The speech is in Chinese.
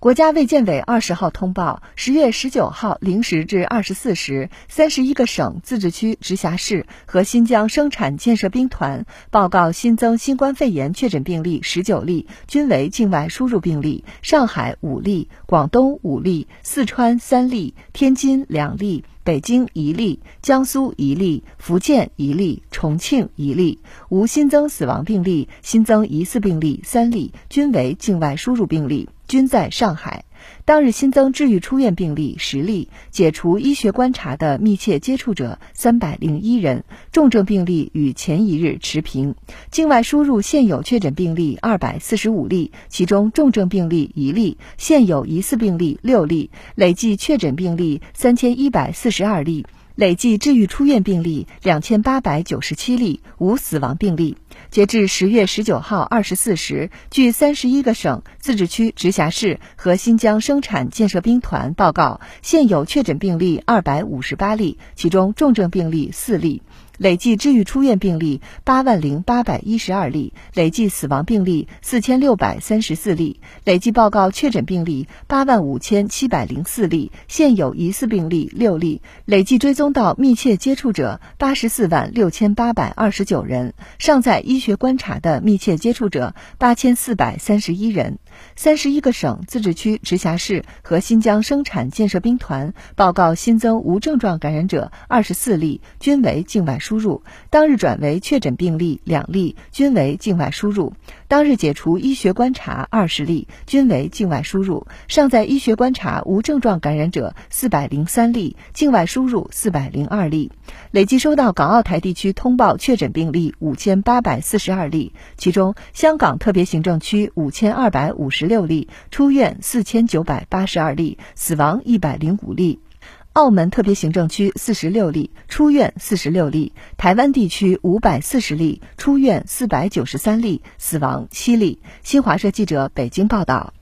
国家卫健委二十号通报，十月十九号零时至二十四时，三十一个省、自治区、直辖市和新疆生产建设兵团报告新增新冠肺炎确诊病例十九例，均为境外输入病例。上海五例，广东五例，四川三例，天津两例。北京一例，江苏一例，福建一例，重庆一例，无新增死亡病例，新增疑似病例三例，均为境外输入病例，均在上海。当日新增治愈出院病例十例，解除医学观察的密切接触者三百零一人，重症病例与前一日持平。境外输入现有确诊病例二百四十五例，其中重症病例一例，现有疑似病例六例，累计确诊病例三千一百四十二例。累计治愈出院病例两千八百九十七例，无死亡病例。截至十月十九号二十四时，据三十一个省、自治区、直辖市和新疆生产建设兵团报告，现有确诊病例二百五十八例，其中重症病例四例。累计治愈出院病例八万零八百一十二例，累计死亡病例四千六百三十四例，累计报告确诊病例八万五千七百零四例，现有疑似病例六例，累计追踪到密切接触者八十四万六千八百二十九人，尚在医学观察的密切接触者八千四百三十一人。三十一个省、自治区、直辖市和新疆生产建设兵团报告新增无症状感染者二十四例，均为境外输入。当日转为确诊病例两例，均为境外输入。当日解除医学观察二十例，均为境外输入。尚在医学观察无症状感染者四百零三例，境外输入四百零二例。累计收到港澳台地区通报确诊病例五千八百四十二例，其中香港特别行政区五千二百五十六例，出院四千九百八十二例，死亡一百零五例；澳门特别行政区四十六例，出院四十六例；台湾地区五百四十例，出院四百九十三例，死亡七例。新华社记者北京报道。